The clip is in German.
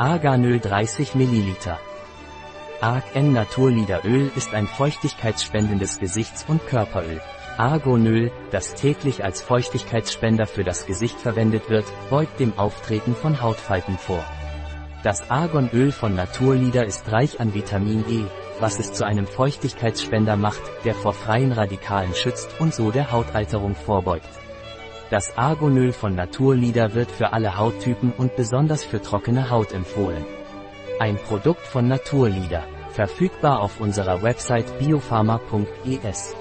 Arganöl 30 ml. Arg-N Naturlideröl ist ein feuchtigkeitsspendendes Gesichts- und Körperöl. Argonöl, das täglich als Feuchtigkeitsspender für das Gesicht verwendet wird, beugt dem Auftreten von Hautfalten vor. Das Argonöl von Naturlieder ist reich an Vitamin E, was es zu einem Feuchtigkeitsspender macht, der vor freien Radikalen schützt und so der Hautalterung vorbeugt. Das Argonöl von Naturlieder wird für alle Hauttypen und besonders für trockene Haut empfohlen. Ein Produkt von Naturlieder, verfügbar auf unserer Website biopharma.es.